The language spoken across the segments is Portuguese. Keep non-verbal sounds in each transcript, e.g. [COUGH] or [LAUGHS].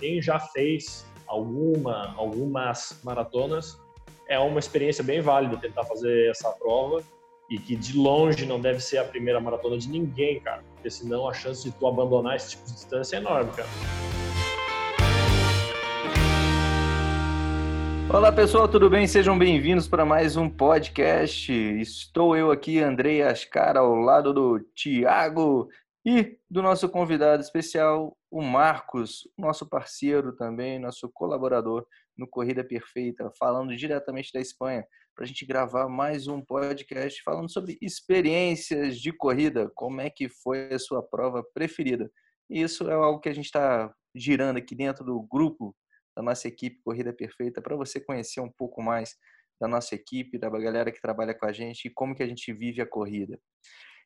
quem já fez alguma, algumas maratonas, é uma experiência bem válida tentar fazer essa prova e que de longe não deve ser a primeira maratona de ninguém, cara, porque senão a chance de tu abandonar esse tipo de distância é enorme, cara. Olá pessoal, tudo bem? Sejam bem-vindos para mais um podcast. Estou eu aqui, Andrei Ascara, ao lado do Tiago e do nosso convidado especial, o Marcos, nosso parceiro também, nosso colaborador no Corrida Perfeita, falando diretamente da Espanha, para a gente gravar mais um podcast falando sobre experiências de corrida, como é que foi a sua prova preferida. E isso é algo que a gente está girando aqui dentro do grupo da nossa equipe Corrida Perfeita, para você conhecer um pouco mais da nossa equipe, da galera que trabalha com a gente e como que a gente vive a corrida.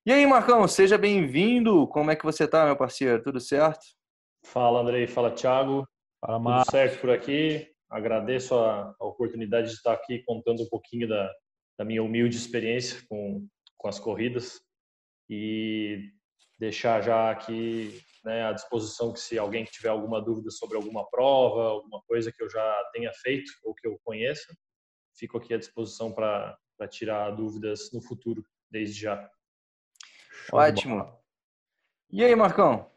E aí, Marcão, seja bem-vindo. Como é que você tá, meu parceiro? Tudo certo? Fala, Andrei. Fala, Thiago. Fala, Marcos. Tudo certo por aqui. Agradeço a, a, oportunidade de estar aqui contando um pouquinho da, da minha humilde experiência com, com as corridas e deixar já aqui né, à disposição que se alguém tiver alguma dúvida sobre alguma prova, alguma coisa que eu já tenha feito ou que eu conheça, fico aqui à disposição para tirar dúvidas no futuro, desde já. Ótimo. E aí, Marcão?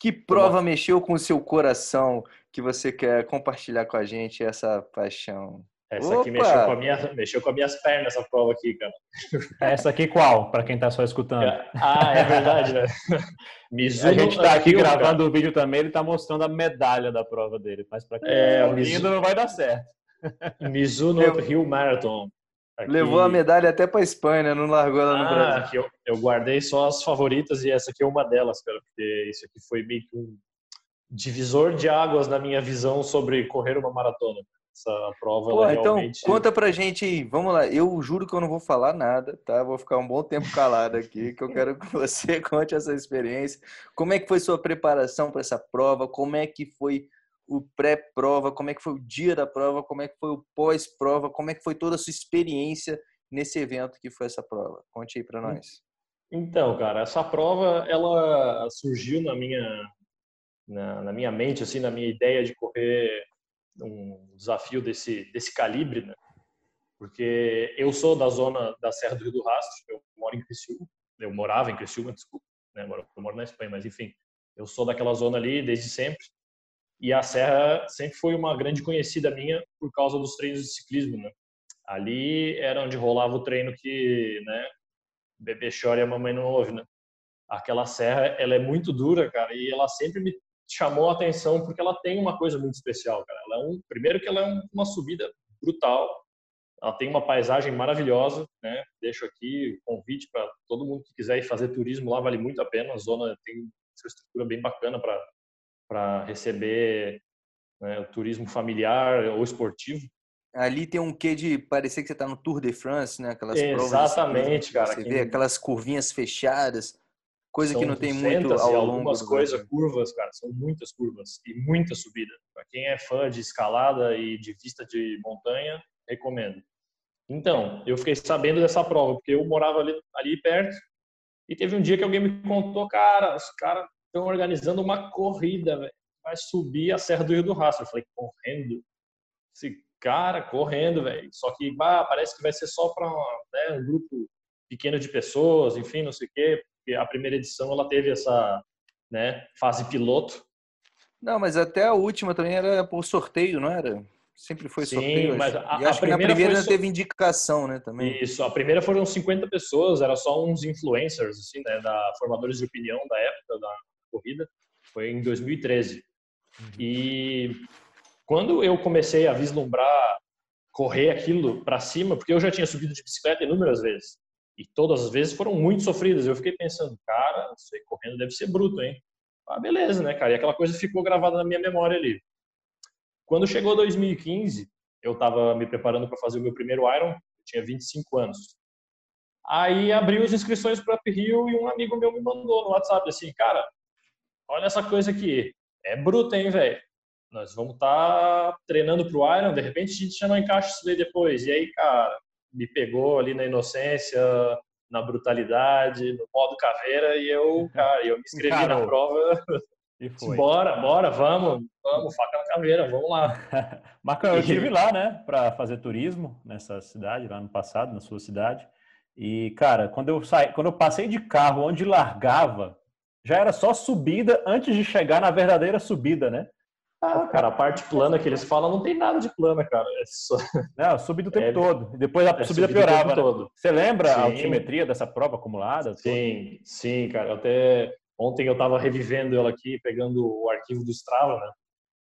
Que prova mexeu com o seu coração que você quer compartilhar com a gente essa paixão? Essa Opa! aqui mexeu com, a minha, mexeu com as minhas pernas, essa prova aqui, cara. Essa aqui qual? Para quem tá só escutando. Ah, é verdade, né? [LAUGHS] Mizuno, a gente tá aqui gravando o vídeo também, ele tá mostrando a medalha da prova dele. Mas para quem é, tá ouvindo, não vai dar certo. Mizuno Rio Marathon. Aqui... Levou a medalha até para Espanha, né? não largou ela no ah, Brasil. Eu, eu, guardei só as favoritas e essa aqui é uma delas, cara, porque isso aqui foi meio que um divisor de águas na minha visão sobre correr uma maratona essa prova Pô, então realmente... conta pra gente aí, vamos lá. Eu juro que eu não vou falar nada, tá? Vou ficar um bom tempo calado aqui, que eu quero que você [LAUGHS] conte essa experiência. Como é que foi sua preparação para essa prova? Como é que foi o pré-prova? Como é que foi o dia da prova? Como é que foi o pós-prova? Como é que foi toda a sua experiência nesse evento que foi essa prova? Conte aí para nós. Então, cara, essa prova ela surgiu na minha na, na minha mente, assim, na minha ideia de correr um desafio desse, desse calibre, né? Porque eu sou da zona da Serra do Rio do Rastro, eu moro em Criciúma, eu morava em Criciúma, desculpa, né? Eu moro na Espanha, mas enfim, eu sou daquela zona ali desde sempre. E a Serra sempre foi uma grande conhecida minha por causa dos treinos de ciclismo, né? Ali era onde rolava o treino que, né, bebê chora e a mamãe não ouve, né? Aquela serra, ela é muito dura, cara, e ela sempre me chamou a atenção porque ela tem uma coisa muito especial, cara. Ela é um, primeiro que ela é uma subida brutal, ela tem uma paisagem maravilhosa, né? Deixo aqui o convite para todo mundo que quiser ir fazer turismo lá, vale muito a pena. A zona tem uma infraestrutura bem bacana para para receber né, o turismo familiar ou esportivo. Ali tem um quê de parecer que você está no Tour de France, né? Aquelas Exatamente, provas, cara. Você vê aquelas curvinhas fechadas. Coisa que não tem muito ao longo algumas coisas, curvas, cara, são muitas curvas e muita subida. Para quem é fã de escalada e de vista de montanha, recomendo. Então, eu fiquei sabendo dessa prova, porque eu morava ali, ali perto e teve um dia que alguém me contou, cara, os caras estão organizando uma corrida, véio. vai subir a Serra do Rio do Rastro. Eu falei, correndo? Esse cara correndo, velho. Só que bah, parece que vai ser só para né, um grupo pequeno de pessoas, enfim, não sei o quê porque a primeira edição ela teve essa né, fase piloto. Não, mas até a última também era por sorteio, não era? Sempre foi Sim, sorteio. mas a, e acho que na primeira foi... teve indicação, né, também. Isso, a primeira foram 50 pessoas, era só uns influencers, assim, né, da formadores de opinião da época da corrida. Foi em 2013. Uhum. E quando eu comecei a vislumbrar correr aquilo para cima, porque eu já tinha subido de bicicleta inúmeras vezes. E todas as vezes foram muito sofridas. Eu fiquei pensando, cara, isso aí correndo deve ser bruto, hein? Ah, beleza, né, cara? E aquela coisa ficou gravada na minha memória ali. Quando chegou 2015, eu estava me preparando para fazer o meu primeiro Iron, eu tinha 25 anos. Aí abriu as inscrições para Rio e um amigo meu me mandou no WhatsApp assim, cara, olha essa coisa aqui, é bruta, hein, velho? Nós vamos estar tá treinando para o Iron, de repente a gente já não encaixa isso daí depois. E aí, cara, me pegou ali na inocência, na brutalidade, no modo caveira, e eu, [LAUGHS] cara, eu me inscrevi Caramba. na prova E [LAUGHS] foi. Bora, bora, vamos, vamos, faca na caveira, vamos lá. [LAUGHS] Marcão, eu estive lá, né, para fazer turismo nessa cidade, lá no passado, na sua cidade. E, cara, quando eu saí, quando eu passei de carro onde largava, já era só subida antes de chegar na verdadeira subida, né? Ah, cara, a parte plana que eles falam não tem nada de plana, cara. É só... [LAUGHS] Não, subida o tempo é, todo. Depois a é subida, piorava. Né? Todo. Você lembra sim. a altimetria dessa prova acumulada? Sim, sim, cara. Até ontem eu tava revivendo ela aqui, pegando o arquivo do Strava, né?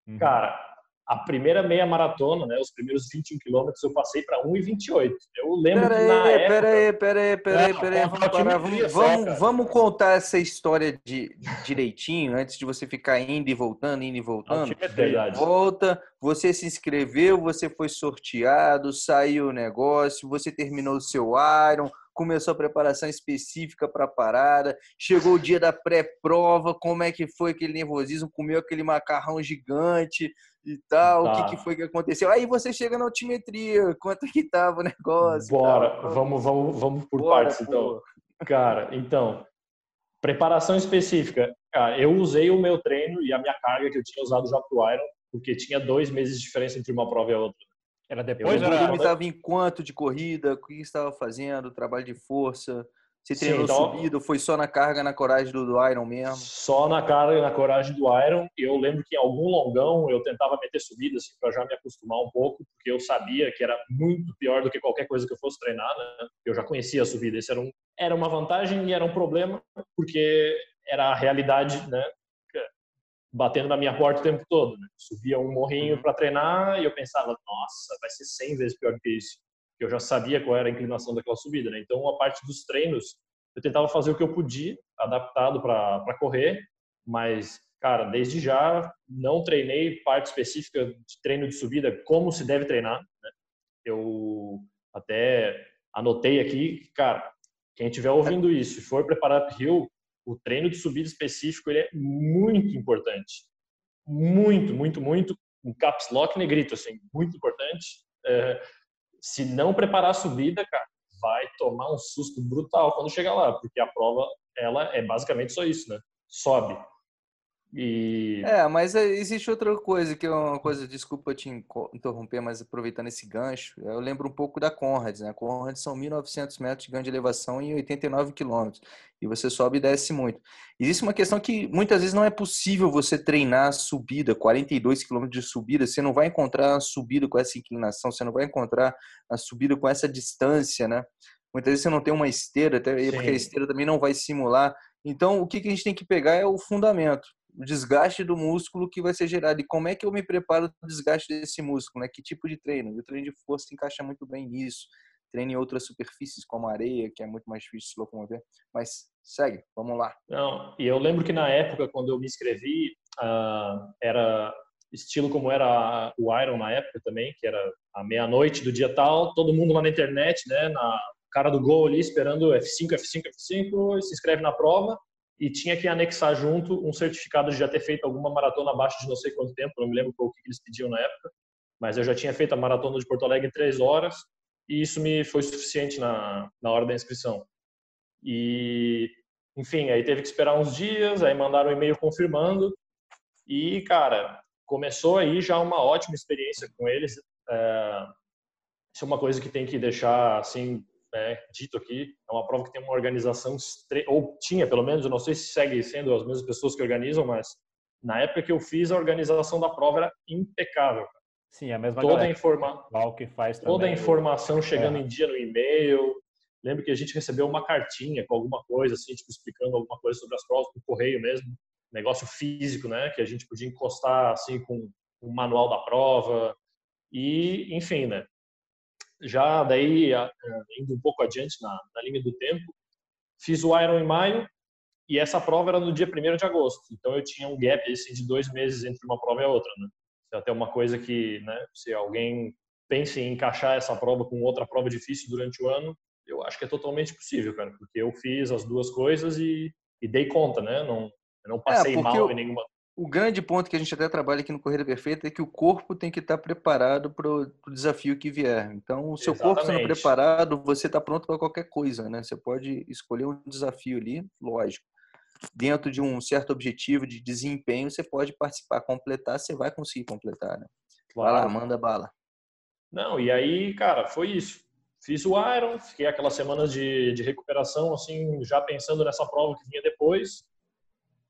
Uhum. Cara, a primeira meia maratona, né, os primeiros 21 quilômetros, eu passei para 1,28. Eu lembro pera que na aí, época... Pera aí, pera aí, pera aí, pera aí, vamos. Vamos, vamos, contar essa história de, direitinho, antes de você ficar indo e voltando, indo e voltando. Verdade. Volta, você se inscreveu, você foi sorteado, saiu o negócio, você terminou o seu Iron, começou a preparação específica para a parada, chegou o dia da pré-prova, como é que foi aquele nervosismo, comeu aquele macarrão gigante, e tal, tá. o que, tá. que, foi que aconteceu. Aí você chega na altimetria, [LAUGHS] quanto que tava o negócio. Bora, vamos, vamos, vamos por Bora, partes então. Cara, então, preparação específica. Cara, eu usei o meu treino e a minha carga que eu tinha usado já pro Iron, porque tinha dois meses de diferença entre uma prova e a outra. Era depois? O volume estava em quanto de corrida? O que estava fazendo? Trabalho de força? Você treinou Sim, então, subido? Foi só na carga, na coragem do, do Iron mesmo? Só na carga e na coragem do Iron. Eu lembro que em algum longão eu tentava meter subida assim, para já me acostumar um pouco, porque eu sabia que era muito pior do que qualquer coisa que eu fosse treinar. Né? Eu já conhecia a subida. Isso era, um, era uma vantagem e era um problema, porque era a realidade, né? Batendo na minha porta o tempo todo. Né? Subia um morrinho uhum. para treinar e eu pensava, nossa, vai ser 100 vezes pior que isso eu já sabia qual era a inclinação daquela subida, né? Então, a parte dos treinos, eu tentava fazer o que eu podia, adaptado para correr, mas, cara, desde já não treinei parte específica de treino de subida como se deve treinar, né? Eu até anotei aqui, cara, quem estiver ouvindo isso e for preparar para Rio, o treino de subida específico ele é muito importante. Muito, muito, muito. Um caps lock negrito, assim, muito importante. É, se não preparar a subida, cara, vai tomar um susto brutal quando chegar lá, porque a prova ela é basicamente só isso, né? Sobe. E... É, mas é, existe outra coisa que é uma coisa, desculpa te interromper, mas aproveitando esse gancho, eu lembro um pouco da Conrads, né? Conrads são 1.900 metros de ganho de elevação em 89 quilômetros, e você sobe e desce muito. Existe uma questão que muitas vezes não é possível você treinar a subida, 42 quilômetros de subida, você não vai encontrar a subida com essa inclinação, você não vai encontrar a subida com essa distância, né? Muitas vezes você não tem uma esteira, até porque a esteira também não vai simular. Então, o que a gente tem que pegar é o fundamento o desgaste do músculo que vai ser gerado. E como é que eu me preparo do desgaste desse músculo? Né? Que tipo de treino? o treino de força encaixa muito bem nisso. Treino em outras superfícies, como areia, que é muito mais difícil se locomover. Mas segue, vamos lá. Não, e eu lembro que na época, quando eu me inscrevi, uh, era estilo como era o Iron na época também, que era a meia-noite do dia tal, todo mundo lá na internet, né, na cara do gol ali, esperando F5, F5, F5, se inscreve na prova e tinha que anexar junto um certificado de já ter feito alguma maratona abaixo de não sei quanto tempo, não me lembro o que eles pediam na época, mas eu já tinha feito a maratona de Porto Alegre em três horas e isso me foi suficiente na, na hora da inscrição. E, enfim, aí teve que esperar uns dias, aí mandaram um e-mail confirmando e, cara, começou aí já uma ótima experiência com eles. É, isso é uma coisa que tem que deixar, assim, né, dito aqui, é uma prova que tem uma organização, ou tinha pelo menos, eu não sei se segue sendo as mesmas pessoas que organizam, mas na época que eu fiz, a organização da prova era impecável. Sim, a mesma toda a informa que faz também. Toda a informação chegando é. em dia no e-mail. Lembro que a gente recebeu uma cartinha com alguma coisa, assim, tipo, explicando alguma coisa sobre as provas, por correio mesmo. Negócio físico, né? Que a gente podia encostar, assim, com o manual da prova. E, enfim, né? Já daí indo um pouco adiante na, na linha do tempo, fiz o Iron em maio e essa prova era no dia 1 de agosto. Então eu tinha um gap assim, de dois meses entre uma prova e a outra. Né? É até uma coisa que, né, se alguém pensa em encaixar essa prova com outra prova difícil durante o ano, eu acho que é totalmente possível, cara, porque eu fiz as duas coisas e, e dei conta, né? Não, não passei é, mal eu, em nenhuma o grande ponto que a gente até trabalha aqui no Corrida Perfeita é que o corpo tem que estar preparado para o desafio que vier. Então, o seu Exatamente. corpo sendo preparado, você está pronto para qualquer coisa, né? Você pode escolher um desafio ali, lógico. dentro de um certo objetivo de desempenho, você pode participar, completar, você vai conseguir completar, né? Claro. Vai lá, manda bala. Não, e aí, cara, foi isso. Fiz o Iron, fiquei aquelas semanas de, de recuperação, assim, já pensando nessa prova que vinha depois.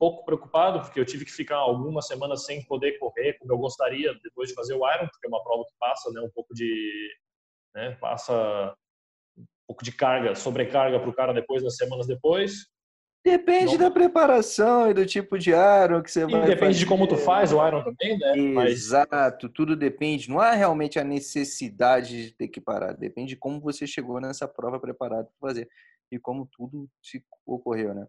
Pouco preocupado, porque eu tive que ficar algumas semanas sem poder correr como eu gostaria depois de fazer o Iron, porque é uma prova que passa né, um pouco de. Né, passa um pouco de carga, sobrecarga para o cara depois, nas semanas depois. Depende não... da preparação e do tipo de Iron que você e vai depende fazer. de como tu faz o Iron também, né? Exato, Mas... tudo depende. Não há realmente a necessidade de ter que parar. Depende de como você chegou nessa prova preparado para fazer e como tudo se ocorreu, né?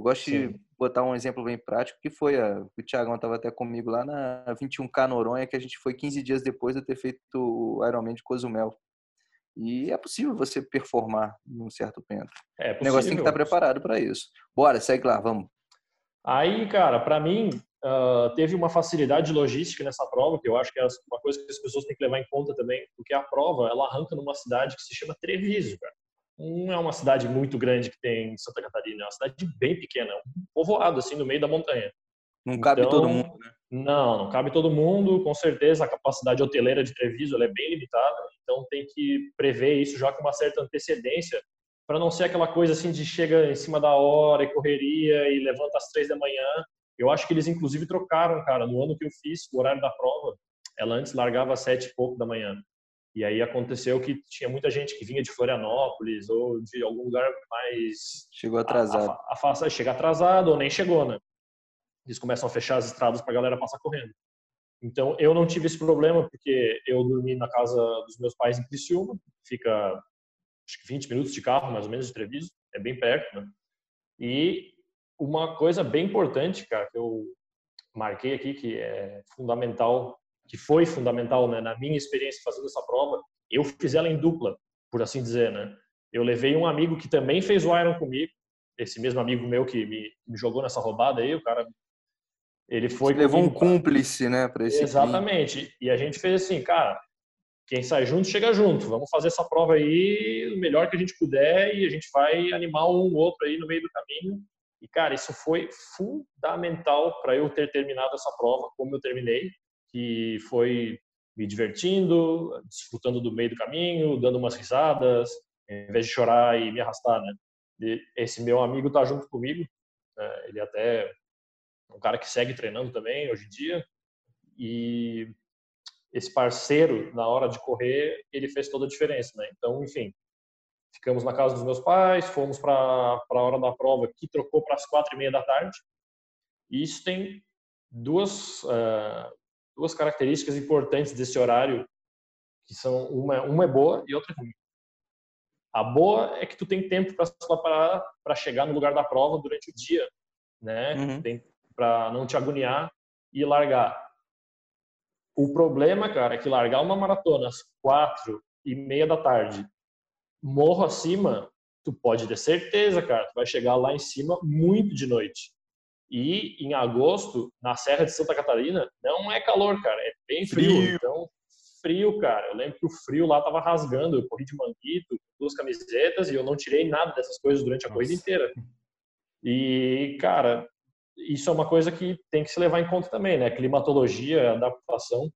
Eu gosto Sim. de botar um exemplo bem prático, que foi a, o Thiagão estava até comigo lá na 21K Noronha, que a gente foi 15 dias depois de ter feito o Ironman de Cozumel. E é possível você performar num certo pento. É possível. O negócio tem que estar preparado para isso. Bora, segue lá, vamos. Aí, cara, para mim, uh, teve uma facilidade logística nessa prova, que eu acho que é uma coisa que as pessoas têm que levar em conta também, porque a prova, ela arranca numa cidade que se chama Treviso, cara. Não é uma cidade muito grande que tem em Santa Catarina, é uma cidade bem pequena, um povoado, assim, no meio da montanha. Não cabe então, todo mundo, né? Não, não cabe todo mundo. Com certeza, a capacidade hoteleira de Treviso é bem limitada, então tem que prever isso já com uma certa antecedência, para não ser aquela coisa assim de chega em cima da hora e correria e levanta às três da manhã. Eu acho que eles, inclusive, trocaram, cara. No ano que eu fiz, o horário da prova, ela antes largava às sete e pouco da manhã. E aí aconteceu que tinha muita gente que vinha de Florianópolis ou de algum lugar mais. Chegou atrasado. A, a, a, chega atrasado ou nem chegou, né? eles começam a fechar as estradas para a galera passar correndo. Então, eu não tive esse problema, porque eu dormi na casa dos meus pais em Criciúma, fica acho que 20 minutos de carro, mais ou menos, de Treviso, é bem perto, né? E uma coisa bem importante, cara, que eu marquei aqui, que é fundamental, que foi fundamental né, na minha experiência fazendo essa prova, eu fiz ela em dupla, por assim dizer, né? Eu levei um amigo que também fez o Iron comigo, esse mesmo amigo meu que me, me jogou nessa roubada aí, o cara ele foi. Levou um cúmplice, né, para esse. Exatamente. E a gente fez assim, cara, quem sai junto, chega junto. Vamos fazer essa prova aí o melhor que a gente puder e a gente vai animar um outro aí no meio do caminho. E, cara, isso foi fundamental para eu ter terminado essa prova como eu terminei, que foi me divertindo, desfrutando do meio do caminho, dando umas risadas, em vez de chorar e me arrastar, né? E esse meu amigo tá junto comigo, né? ele até um cara que segue treinando também hoje em dia. E esse parceiro, na hora de correr, ele fez toda a diferença, né? Então, enfim, ficamos na casa dos meus pais, fomos para a hora da prova, que trocou para as quatro e meia da tarde. E isso tem duas, uh, duas características importantes desse horário, que são uma, uma é boa e outra é ruim. A boa é que tu tem tempo para para chegar no lugar da prova durante o dia, né? Uhum. Para não te agoniar e largar. O problema, cara, é que largar uma maratona às quatro e meia da tarde, morro acima, tu pode ter certeza, cara, tu vai chegar lá em cima muito de noite. E em agosto, na Serra de Santa Catarina, não é calor, cara, é bem frio. frio. Então, frio, cara. Eu lembro que o frio lá tava rasgando. Eu corri de manguito, duas camisetas e eu não tirei nada dessas coisas durante a Nossa. corrida inteira. E, cara, isso é uma coisa que tem que se levar em conta também, né? Climatologia, adaptação.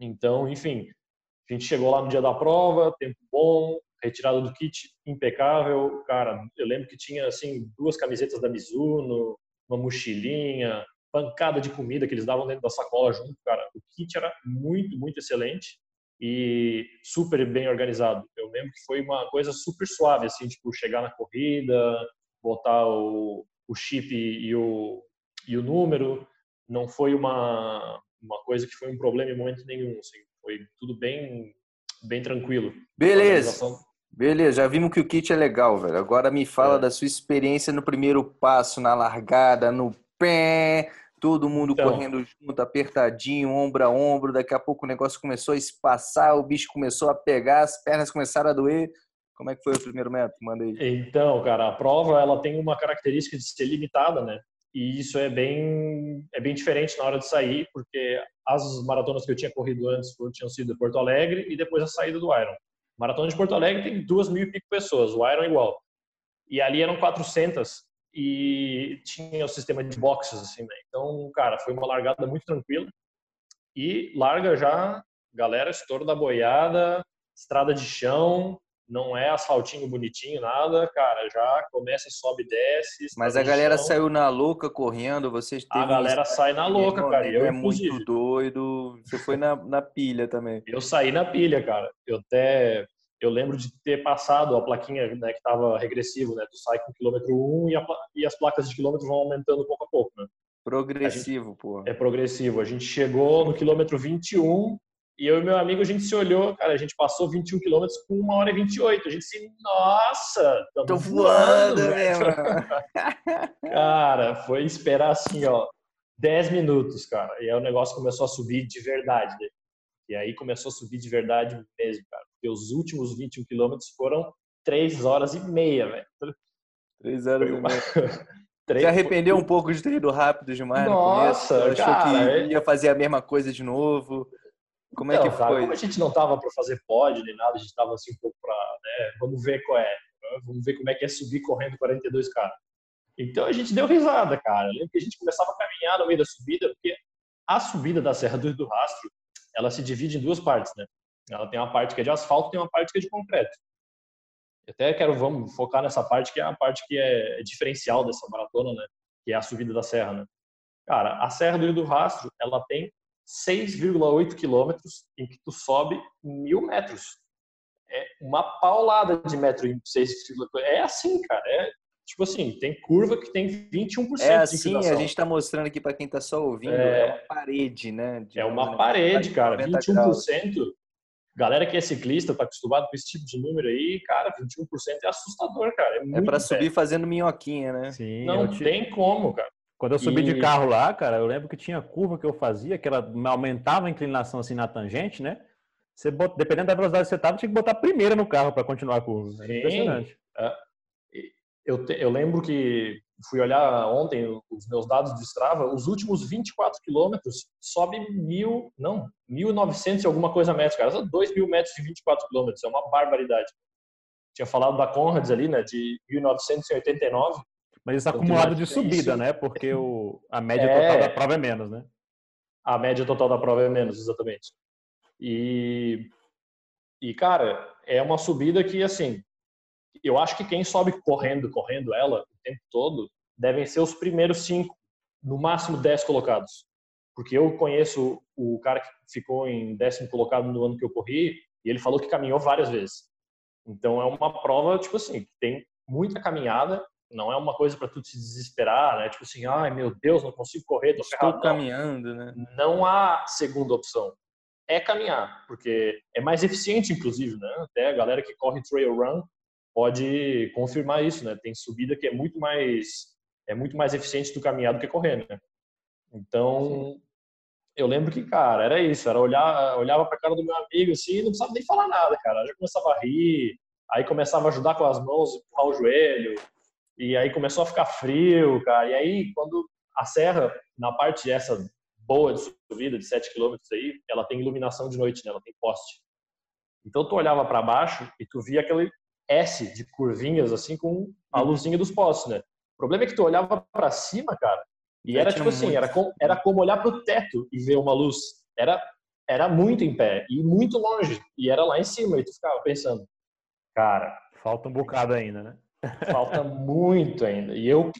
Então, enfim, a gente chegou lá no dia da prova, tempo bom, retirada do kit impecável. Cara, eu lembro que tinha assim duas camisetas da Mizuno, uma mochilinha, pancada de comida que eles davam dentro da sacola junto, cara. O kit era muito, muito excelente e super bem organizado. Eu lembro que foi uma coisa super suave, assim, tipo, chegar na corrida, botar o, o chip e o, e o número. Não foi uma, uma coisa que foi um problema em momento nenhum. Assim. Foi tudo bem, bem tranquilo. Beleza. Beleza, já vimos que o kit é legal, velho. Agora me fala é. da sua experiência no primeiro passo, na largada, no pé, todo mundo então, correndo junto, apertadinho, ombro a ombro. Daqui a pouco o negócio começou a espaçar, o bicho começou a pegar, as pernas começaram a doer. Como é que foi o primeiro método? Manda aí. Então, cara, a prova ela tem uma característica de ser limitada, né? E isso é bem é bem diferente na hora de sair, porque as maratonas que eu tinha corrido antes tinham sido Porto Alegre e depois a saída do Iron. Maratona de Porto Alegre tem duas mil e pico pessoas, o Iron igual. E ali eram 400. e tinha o sistema de boxes, assim, né? Então, cara, foi uma largada muito tranquila. E larga já, galera, estouro da boiada, estrada de chão, não é asfaltinho bonitinho, nada, cara, já começa, sobe, desce. Mas a galera chão. saiu na louca correndo, vocês A galera sai na louca, cara. Eu, é muito doido. Você foi na, na pilha também. Eu saí na pilha, cara. Eu até eu lembro de ter passado a plaquinha né, que estava regressivo, né? Tu sai com quilômetro 1 e, a, e, as placas de quilômetro vão aumentando pouco a pouco, né? Progressivo, pô. É progressivo. A gente chegou no quilômetro 21 e eu e meu amigo, a gente se olhou, cara, a gente passou 21 quilômetros com 1 hora e 28. A gente se, nossa, tô voando, mesmo. [LAUGHS] cara, foi esperar assim, ó, 10 minutos, cara. E aí o negócio começou a subir de verdade. Né? E aí começou a subir de verdade mesmo, cara. Porque os últimos 21 quilômetros foram 3 horas e meia, velho. 3 horas e meia. [LAUGHS] Três... Se arrependeu um pouco de ter ido rápido demais Nossa, no começo? Achou cara, que é ia fazer a mesma coisa de novo? Como é que foi? Cara, como a gente não tava para fazer pod nem nada, a gente tava assim um pouco para, né, vamos ver qual é, né, vamos ver como é que é subir correndo 42k. Então a gente deu risada, cara. Eu lembro que a gente começava a caminhar no meio da subida, porque a subida da Serra do, do Rastro, ela se divide em duas partes, né? Ela tem uma parte que é de asfalto, tem uma parte que é de concreto. Eu até quero vamos focar nessa parte que é a parte que é diferencial dessa maratona, né? Que é a subida da serra, né? Cara, a Serra do Rio do Rastro, ela tem 6,8 quilômetros em que tu sobe mil metros. É uma paulada de metro em 6, é assim, cara. É tipo assim, tem curva que tem 21% é assim, a gente está mostrando aqui para quem está só ouvindo, é, é, uma parede, né? é uma parede, cara. 21%. Graus. Galera que é ciclista, tá acostumado com esse tipo de número aí, cara, 21% é assustador, cara. É, é para subir fazendo minhoquinha, né? Sim. Não tem como, cara. Quando eu subi e... de carro lá, cara, eu lembro que tinha curva que eu fazia, que ela aumentava a inclinação assim na tangente, né? Você dependendo da velocidade que você tava, tinha que botar a primeira no carro para continuar a curva. Sim. impressionante. É. Eu, te... eu lembro que fui olhar ontem os meus dados de Strava, os últimos 24 quilômetros sobe mil, não, 1.900 e alguma coisa metros, cara. 2 mil metros de 24 quilômetros, é uma barbaridade. Tinha falado da Conrads ali, né, de 1989. Mas isso é acumulado de subida, né? Porque o, a média é... total da prova é menos, né? A média total da prova é menos, exatamente. E, e cara, é uma subida que, assim, eu acho que quem sobe correndo, correndo ela o tempo todo, devem ser os primeiros cinco, no máximo dez colocados. Porque eu conheço o cara que ficou em décimo colocado no ano que eu corri, e ele falou que caminhou várias vezes. Então é uma prova, tipo assim, que tem muita caminhada não é uma coisa para tu te desesperar, né? Tipo assim, ai meu Deus, não consigo correr, tô Estou ferrado. caminhando, né? Não há segunda opção. É caminhar, porque é mais eficiente, inclusive, né? Até a galera que corre trail run pode confirmar isso, né? Tem subida que é muito mais é muito mais eficiente do caminhar do que correr, né? Então, eu lembro que, cara, era isso, era olhar, olhava para cara do meu amigo assim, não precisava nem falar nada, cara. já começava a rir, aí começava a ajudar com as mãos, empurrar o joelho, e aí começou a ficar frio, cara. E aí, quando a serra, na parte essa boa de subida, de 7 km aí, ela tem iluminação de noite, né? Ela tem poste. Então, tu olhava para baixo e tu via aquele S de curvinhas, assim, com a uhum. luzinha dos postes, né? O problema é que tu olhava para cima, cara, e era tipo assim, era, com, era como olhar pro teto e ver uma luz. Era, era muito em pé e muito longe. E era lá em cima. E tu ficava pensando, cara... Falta um bocado ainda, né? Falta muito ainda. E eu,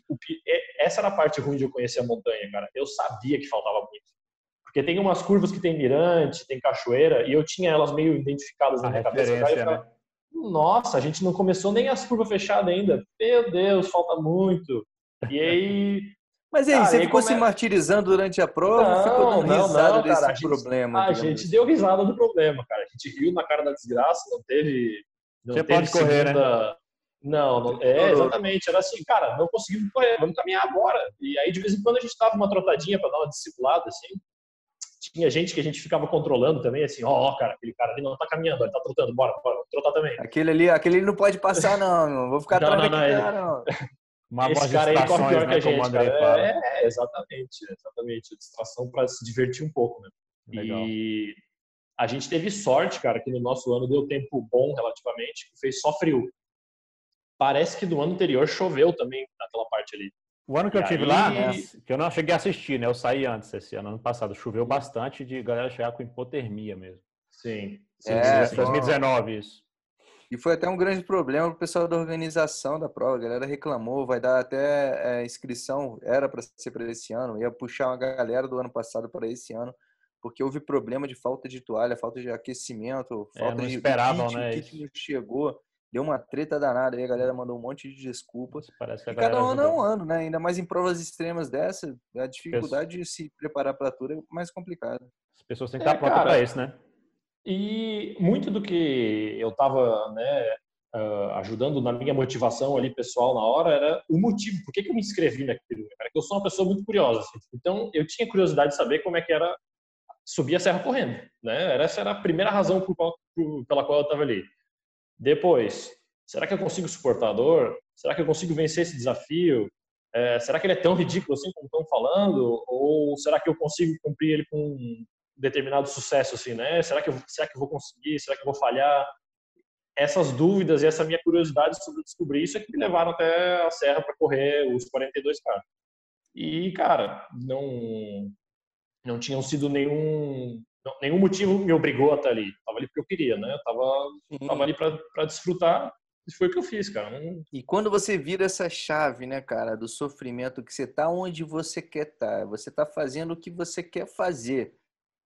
essa era a parte ruim de eu conhecer a montanha, cara. Eu sabia que faltava muito. Porque tem umas curvas que tem mirante, tem cachoeira, e eu tinha elas meio identificadas na a minha cabeça. Cara, ficava, né? Nossa, a gente não começou nem as curvas fechadas ainda. Meu Deus, falta muito. E aí. Mas aí, cara, você ficou come... se martirizando durante a prova não, ficou dando não, risada não, desse gente, problema? A gente, deu risada do problema, cara. A gente riu na cara da desgraça, não teve. Não você teve pode correr, segunda... né? Não, não, é exatamente. Era assim, cara, não conseguimos correr, vamos caminhar agora. E aí, de vez em quando, a gente dava uma trotadinha para dar uma discipulada, assim. Tinha gente que a gente ficava controlando também, assim, ó, oh, cara, aquele cara ali não tá caminhando, ele tá trotando, bora, bora, vamos trotar também. Aquele ali, aquele ali não pode passar, não, não. vou ficar atrás não, não, não, cara, não. [LAUGHS] Uma Esse cara aí corre pior né, que a gente, cara. É, exatamente, exatamente. Distração para se divertir um pouco, né? Legal. E a gente teve sorte, cara, que no nosso ano deu tempo bom relativamente, que fez só frio parece que no ano anterior choveu também naquela parte ali. O ano que e eu tive aí... lá, né, que eu não cheguei a assistir, né? Eu saí antes esse ano, ano passado. Choveu bastante de galera chegar com hipotermia mesmo. Sim. sim é, sim, 2019 isso. E foi até um grande problema para o pessoal da organização da prova. A galera reclamou, vai dar até é, inscrição, era para ser para esse ano, ia puxar uma galera do ano passado para esse ano, porque houve problema de falta de toalha, falta de aquecimento, é, falta é, de esperavam, kit, né? O kit não chegou, deu uma treta danada aí, a galera mandou um monte de desculpas. Parece que e cada ano é um ano, né? Ainda mais em provas extremas dessa, a dificuldade de se preparar para tudo é mais complicada. As pessoas têm que estar é, prontas para isso, né? E muito do que eu estava né, uh, ajudando na minha motivação ali pessoal na hora era o motivo, por que, que eu me inscrevi naquilo. Cara, que eu sou uma pessoa muito curiosa. Assim. Então, eu tinha curiosidade de saber como é que era subir a serra correndo. Né? Essa era a primeira razão por qual, por, pela qual eu estava ali. Depois, será que eu consigo suportar a dor? Será que eu consigo vencer esse desafio? É, será que ele é tão ridículo assim como estão falando? Ou será que eu consigo cumprir ele com determinado sucesso, assim, né? Será que, eu, será que eu vou conseguir? Será que eu vou falhar? Essas dúvidas e essa minha curiosidade sobre descobrir isso é que me levaram até a serra para correr os 42K. E, cara, não, não tinham sido nenhum, não, nenhum motivo me obrigou a estar ali. Tava ali porque eu queria, né? Eu tava, tava ali para desfrutar e foi o que eu fiz, cara. Não... E quando você vira essa chave, né, cara, do sofrimento, que você tá onde você quer estar, tá, você tá fazendo o que você quer fazer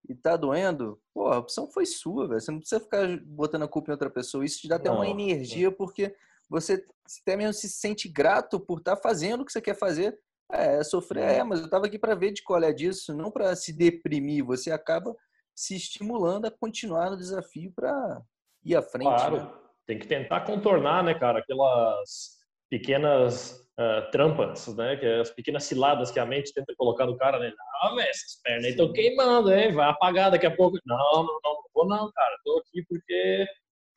e tá doendo, pô, a opção foi sua, velho. Você não precisa ficar botando a culpa em outra pessoa. Isso te dá até não, uma energia, porque você até mesmo se sente grato por estar tá fazendo o que você quer fazer. É, sofrer, é, mas eu tava aqui para ver de qual é disso, não para se deprimir. Você acaba se estimulando a continuar no desafio para ir à frente. Claro, né? tem que tentar contornar, né, cara, aquelas pequenas uh, trampas, né? Que é as pequenas ciladas que a mente tenta colocar no cara, né? Não, velho, essas pernas estão queimando, hein? Vai apagar daqui a pouco. Não, não, não, não vou não, cara. Tô aqui porque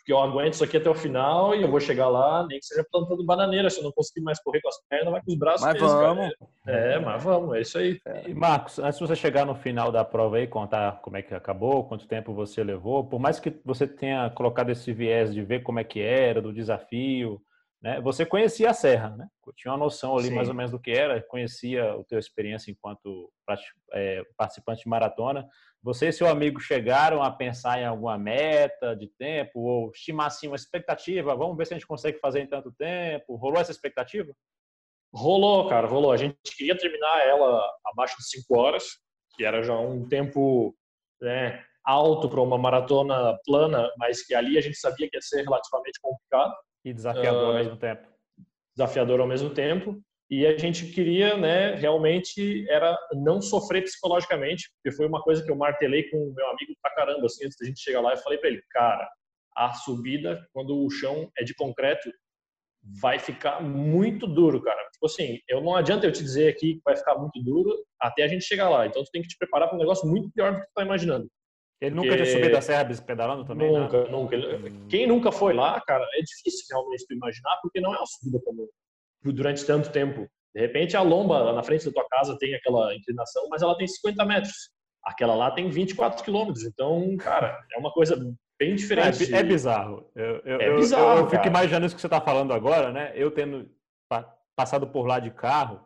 porque eu aguento isso aqui até o final e eu vou chegar lá, nem que seja plantando bananeira. Se eu não conseguir mais correr com as pernas, vai com os braços. Mas mesmo, vamos. É, mas vamos, é isso aí. E Marcos, antes de você chegar no final da prova aí, contar como é que acabou, quanto tempo você levou, por mais que você tenha colocado esse viés de ver como é que era, do desafio, né? Você conhecia a Serra, né? Tinha uma noção ali Sim. mais ou menos do que era, conhecia a tua experiência enquanto é, participante de maratona. Você e seu amigo chegaram a pensar em alguma meta de tempo ou estimar assim uma expectativa? Vamos ver se a gente consegue fazer em tanto tempo. Rolou essa expectativa? Rolou, cara, rolou. A gente queria terminar ela abaixo de 5 horas, que era já um tempo né, alto para uma maratona plana, mas que ali a gente sabia que ia ser relativamente complicado. E desafiador uh, ao mesmo tempo. Desafiador ao mesmo tempo. E a gente queria, né, realmente era não sofrer psicologicamente, porque foi uma coisa que eu martelei com o meu amigo pra caramba, assim, antes da gente chegar lá, eu falei para ele, cara, a subida, quando o chão é de concreto, vai ficar muito duro, cara. Tipo assim, eu não adianta eu te dizer aqui que vai ficar muito duro até a gente chegar lá. Então tu tem que te preparar para um negócio muito pior do que tu tá imaginando. Ele nunca tinha subido a serra pedalando também? Nunca, né? nunca. Quem nunca foi lá, cara, é difícil realmente tu imaginar, porque não é uma subida comum durante tanto tempo. De repente, a lomba na frente da tua casa tem aquela inclinação, mas ela tem 50 metros. Aquela lá tem 24 quilômetros. Então, cara, é uma coisa bem diferente. É, é bizarro. Eu, eu, é bizarro. Eu, eu fico imaginando isso que você está falando agora, né? Eu tendo passado por lá de carro,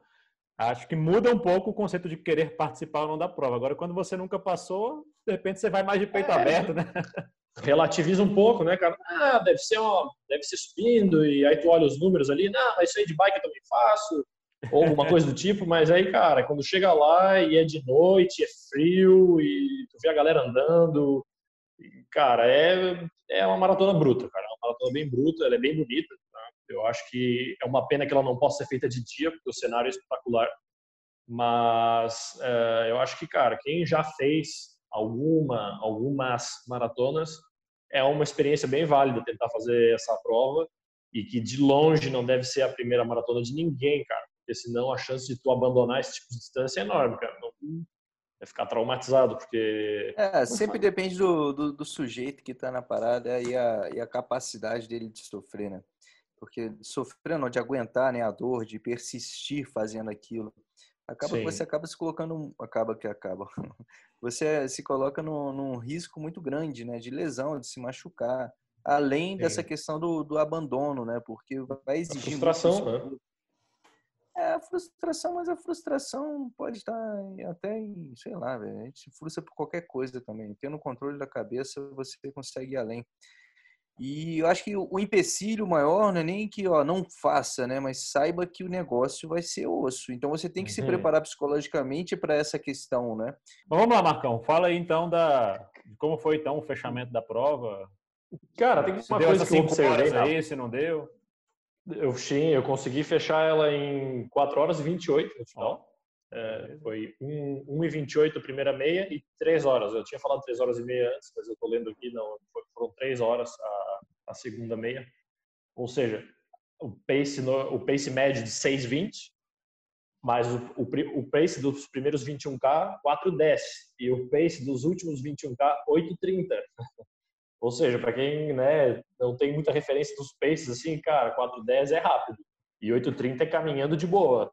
acho que muda um pouco o conceito de querer participar ou não da prova. Agora, quando você nunca passou, de repente você vai mais de peito é, aberto, né? [LAUGHS] Relativiza um pouco, né, cara? Ah, deve ser, uma, deve ser subindo, e aí tu olha os números ali, não, mas isso aí de bike eu também faço, ou alguma coisa do tipo, mas aí, cara, quando chega lá e é de noite, é frio, e tu vê a galera andando, cara, é, é uma maratona bruta, cara, é uma maratona bem bruta, ela é bem bonita? Eu acho que é uma pena que ela não possa ser feita de dia, porque o cenário é espetacular, mas é, eu acho que, cara, quem já fez alguma, algumas maratonas, é uma experiência bem válida tentar fazer essa prova e que de longe não deve ser a primeira maratona de ninguém, cara, porque senão a chance de tu abandonar esse tipo de distância é enorme, cara. Não, é ficar traumatizado, porque... É, sempre depende do, do, do, sujeito que está na parada e a, e a capacidade dele de sofrer, né? Porque sofrer não, de aguentar né, a dor, de persistir fazendo aquilo. Acaba que você acaba se colocando, acaba que acaba. [LAUGHS] Você se coloca num, num, risco muito grande, né, de lesão, de se machucar. além Sim. dessa questão do, do abandono, né? Porque vai exigir. A frustração, né? É, a frustração, mas a frustração pode estar até em, sei lá, a gente se frustra por qualquer coisa também. Tendo controle da cabeça, você consegue ir além. E eu acho que o empecilho maior não é nem que ó, não faça, né? Mas saiba que o negócio vai ser osso. Então você tem que uhum. se preparar psicologicamente para essa questão, né? Mas vamos lá, Marcão. Fala aí então da como foi então o fechamento da prova. Cara, tem uma coisa que eu observei aí, se não deu. Eu sim, eu consegui fechar ela em 4 horas e 28 no final. É, foi 1, 1 e 28 a primeira meia e 3 horas. Eu tinha falado 3 horas e meia antes, mas eu estou lendo aqui, não, foram 3 horas a, a segunda meia. Ou seja, o pace, no, o pace médio de 6,20, mas o, o, o, pace dos primeiros 21K, 4,10. E o pace dos últimos 21K, 8,30. [LAUGHS] Ou seja, para quem né, não tem muita referência dos paces, assim, cara, 4,10 é rápido. E 8,30 é caminhando de boa.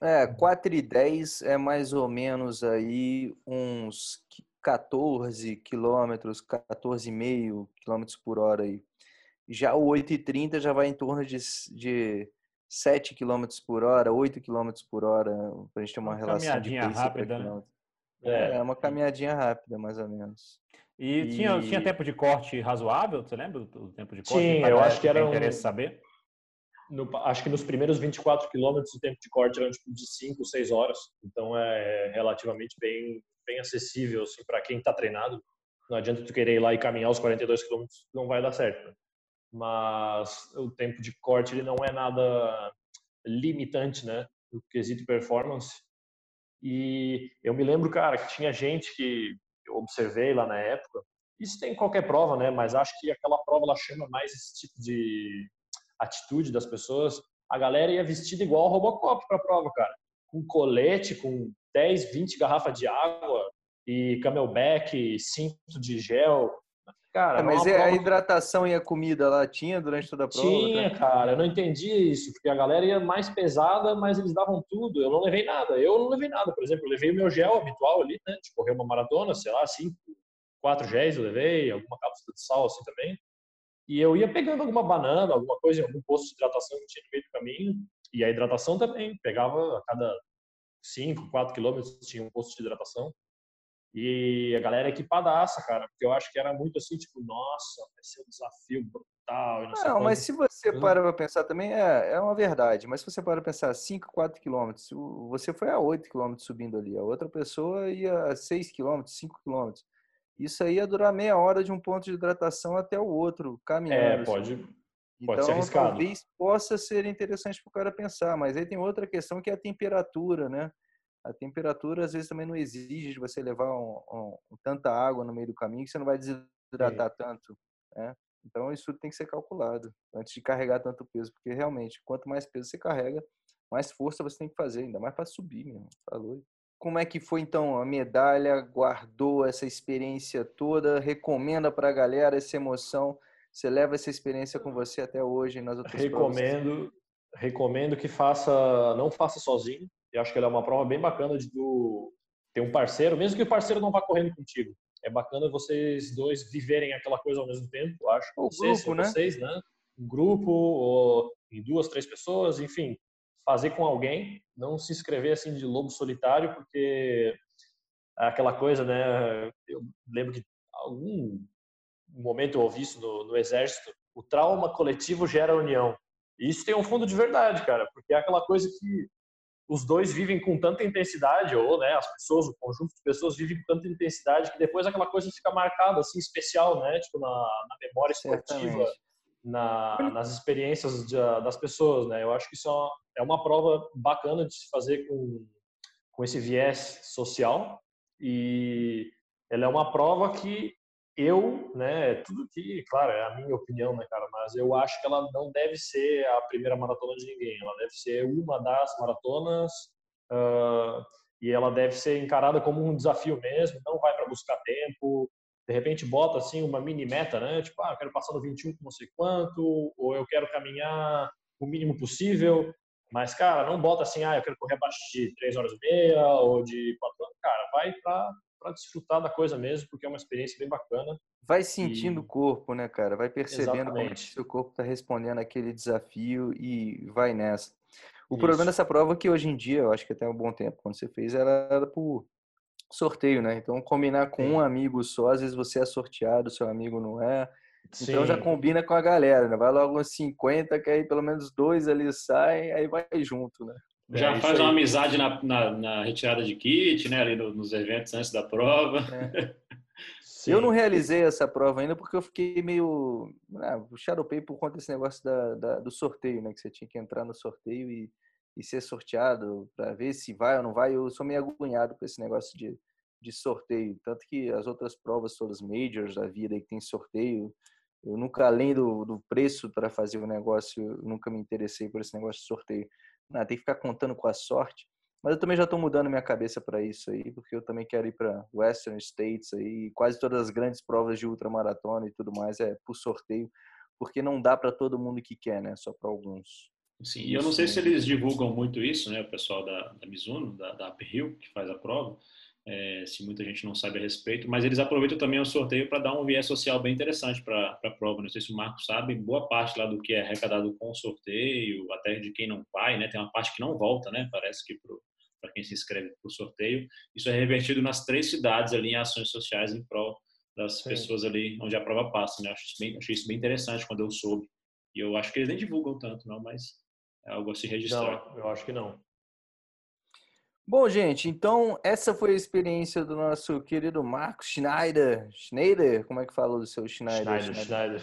É, 4 e 10 é mais ou menos aí uns 14 quilômetros, 14,5 quilômetros por hora aí. Já o 8 e 30 já vai em torno de, de 7 quilômetros por hora, 8 quilômetros por hora, para a gente ter uma, uma relação caminhadinha de rápida, né? É. é, uma caminhadinha rápida, mais ou menos. E, e... Tinha, tinha tempo de corte razoável? Você lembra do tempo de corte? Tinha, eu acho que era um... saber? No, acho que nos primeiros 24 quilômetros o tempo de corte era tipo de 5, 6 horas. Então é relativamente bem, bem acessível assim, para quem está treinado. Não adianta tu querer ir lá e caminhar os 42 quilômetros, não vai dar certo. Né? Mas o tempo de corte ele não é nada limitante, né? No quesito performance. E eu me lembro, cara, que tinha gente que eu observei lá na época. Isso tem em qualquer prova, né? Mas acho que aquela prova ela chama mais esse tipo de atitude das pessoas. A galera ia vestida igual Robocop para a prova, cara. Com colete, com 10, 20 garrafas de água e camelback, cinto de gel. Cara, é, mas a hidratação e a comida lá tinha durante toda a prova? Tinha, né? cara. Eu não entendi isso, porque a galera ia mais pesada, mas eles davam tudo. Eu não levei nada. Eu não levei nada. Por exemplo, eu levei o meu gel habitual ali, né? De correr uma maratona, sei lá, cinco, quatro géis eu levei, alguma cápsula de sal assim também. E eu ia pegando alguma banana, alguma coisa em algum posto de hidratação que tinha no meio do caminho. E a hidratação também, pegava a cada 5, 4 quilômetros tinha um posto de hidratação. E a galera equipadaça, cara, porque eu acho que era muito assim, tipo, nossa, vai ser um desafio brutal. não, não mas se você uhum. para pra pensar também, é, é uma verdade. Mas se você para pra pensar 5, 4 quilômetros, você foi a 8 quilômetros subindo ali, a outra pessoa ia a 6 quilômetros, 5 quilômetros. Isso aí ia durar meia hora de um ponto de hidratação até o outro, caminhando. É, pode, assim. pode então, ser arriscado. talvez possa ser interessante para o cara pensar, mas aí tem outra questão que é a temperatura, né? A temperatura às vezes também não exige de você levar um, um, tanta água no meio do caminho que você não vai desidratar Sim. tanto, né? Então isso tem que ser calculado antes de carregar tanto peso, porque realmente quanto mais peso você carrega, mais força você tem que fazer, ainda mais para subir mesmo, tá louco. Como é que foi então a medalha? Guardou essa experiência toda? Recomenda para a galera essa emoção? Você leva essa experiência com você até hoje nas outras recomendo, provas? Recomendo que faça, não faça sozinho. Eu acho que ela é uma prova bem bacana de do, ter um parceiro, mesmo que o parceiro não vá correndo contigo. É bacana vocês dois viverem aquela coisa ao mesmo tempo, eu acho. O grupo, né? Vocês, né? Um grupo, ou em duas, três pessoas, enfim, fazer com alguém, não se inscrever assim de lobo solitário, porque é aquela coisa, né? Eu lembro que algum momento eu ouvi isso no, no exército, o trauma coletivo gera união. E isso tem um fundo de verdade, cara, porque é aquela coisa que os dois vivem com tanta intensidade, ou né, as pessoas, o conjunto de pessoas vivem com tanta intensidade que depois aquela coisa fica marcada, assim, especial, né? Tipo, na, na memória esportiva, na, nas experiências de, das pessoas, né? Eu acho que isso é uma, é uma prova bacana de se fazer com, com esse viés social e ela é uma prova que eu, né, tudo que, claro, é a minha opinião, né, cara, mas eu acho que ela não deve ser a primeira maratona de ninguém, ela deve ser uma das maratonas uh, e ela deve ser encarada como um desafio mesmo, não vai para buscar tempo, de repente bota assim uma mini meta, né, tipo, ah, eu quero passar no 21 com não sei quanto, ou eu quero caminhar o mínimo possível, mas, cara, não bota assim, ah, eu quero correr abaixo de 3 horas e meia ou de 4 horas. Cara, vai para desfrutar da coisa mesmo, porque é uma experiência bem bacana. Vai sentindo e... o corpo, né, cara? Vai percebendo Exatamente. como seu corpo está respondendo aquele desafio e vai nessa. O Isso. problema dessa prova é que hoje em dia, eu acho que até um bom tempo, quando você fez, ela era por sorteio, né? Então, combinar com Sim. um amigo só, às vezes você é sorteado, seu amigo não é. Sim. Então já combina com a galera, né? Vai logo uns 50, que aí pelo menos dois ali saem, aí vai junto, né? Já é, faz uma amizade na, na, na, retirada de kit, né? Ali no, nos eventos antes da prova. É. [LAUGHS] eu não realizei essa prova ainda porque eu fiquei meio. Ah, xaropei por conta desse negócio da, da, do sorteio, né? Que você tinha que entrar no sorteio e, e ser sorteado para ver se vai ou não vai. Eu sou meio agoniado com esse negócio de, de sorteio. Tanto que as outras provas, todas majors da vida que tem sorteio, eu nunca, além do, do preço para fazer o negócio, nunca me interessei por esse negócio de sorteio. Não, tem que ficar contando com a sorte. Mas eu também já estou mudando minha cabeça para isso aí, porque eu também quero ir para Western States aí. Quase todas as grandes provas de ultramaratona e tudo mais é por sorteio, porque não dá para todo mundo que quer, né? Só para alguns. Sim, e eu não sei se eles divulgam muito isso, né? O pessoal da, da Mizuno, da, da Uphill, que faz a prova é, se muita gente não sabe a respeito, mas eles aproveitam também o sorteio para dar um viés social bem interessante para a prova. Não sei se o Marco sabe, boa parte lá do que é arrecadado com o sorteio, até de quem não vai, né? Tem uma parte que não volta, né? Parece que para quem se inscreve para o sorteio, isso é revertido nas três cidades ali em ações sociais em prol das Sim. pessoas ali onde a prova passa, né? Acho isso bem, achei isso bem interessante quando eu soube. E eu acho que eles nem divulgam tanto, não, mas é algo a se registrar. Não, eu acho que não. Bom, gente, então essa foi a experiência do nosso querido Marcos Schneider. Schneider? Como é que fala do seu Schneider? Schneider, Schneider.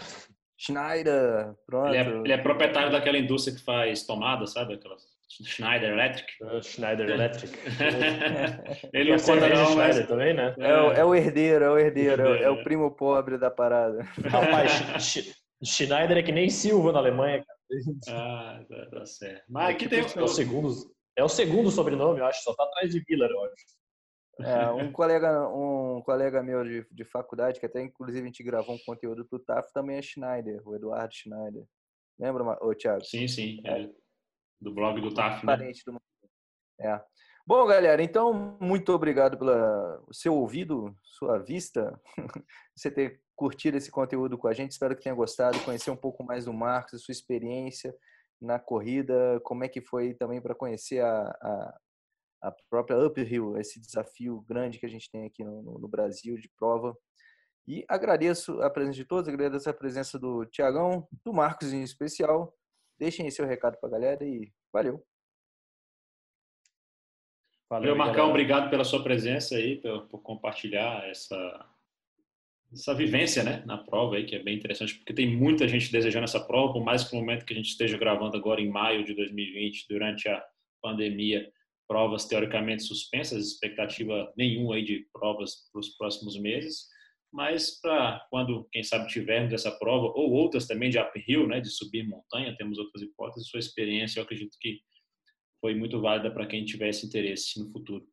Schneider, pronto. Ele é, ele é, proprietário daquela indústria que faz tomada, sabe? Aquela Schneider Electric. Uh, Schneider Electric. [LAUGHS] ele não conta não, Schneider também, né? É, é, o, é o herdeiro, é o herdeiro, é, é o primo pobre da parada. [LAUGHS] Rapaz, Schneider é que nem Silva na Alemanha, cara. Ah, tá, tá certo. Mas aqui tem... É o segundo é o segundo sobrenome, eu acho, só tá atrás de Miller, eu acho. É, um colega, um colega meu de, de faculdade, que até inclusive a gente gravou um conteúdo pro TAF, também é Schneider, o Eduardo Schneider. Lembra, ô, Thiago? Sim, sim. É. Do blog do TAF, né? Parente do... É. Bom, galera, então, muito obrigado pelo seu ouvido, sua vista, [LAUGHS] você ter curtido esse conteúdo com a gente. Espero que tenha gostado, conhecer um pouco mais do Marcos, a sua experiência, na corrida, como é que foi também para conhecer a, a, a, própria Uphill, esse desafio grande que a gente tem aqui no, no, Brasil de prova. E agradeço a presença de todos, agradeço a presença do Tiagão, do Marcos em especial. Deixem aí seu recado para a galera e valeu. Valeu, Marcão, galera. obrigado pela sua presença aí, por, por compartilhar essa, essa vivência né, na prova aí, que é bem interessante, porque tem muita gente desejando essa prova, por mais que no momento que a gente esteja gravando agora em maio de 2020, durante a pandemia, provas teoricamente suspensas, expectativa nenhuma aí de provas para os próximos meses, mas para quando, quem sabe, tivermos essa prova, ou outras também de uphill, né, de subir montanha, temos outras hipóteses, sua experiência eu acredito que foi muito válida para quem tivesse interesse no futuro.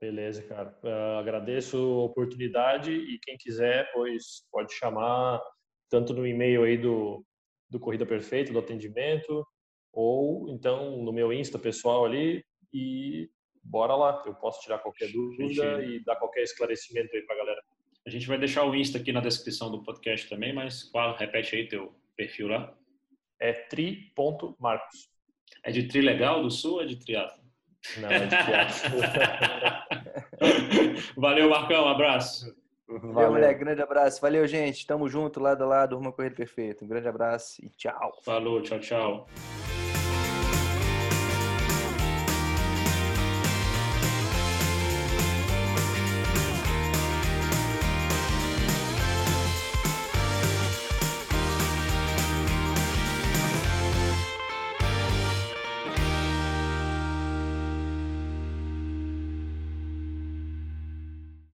Beleza, cara. Uh, agradeço a oportunidade e quem quiser, pois pode chamar tanto no e-mail aí do, do Corrida Perfeita, do atendimento, ou então no meu Insta pessoal ali e bora lá. Eu posso tirar qualquer dúvida gente... e dar qualquer esclarecimento aí pra galera. A gente vai deixar o Insta aqui na descrição do podcast também, mas qual, repete aí teu perfil lá. É tri.marcos. É de tri legal do sul ou é de triatlo? Não, é de [LAUGHS] Valeu, Marcão. Um abraço. Valeu, moleque. Grande abraço. Valeu, gente. Tamo junto, lado a lado. Uma corrida perfeita. Um grande abraço e tchau. Falou, tchau, tchau.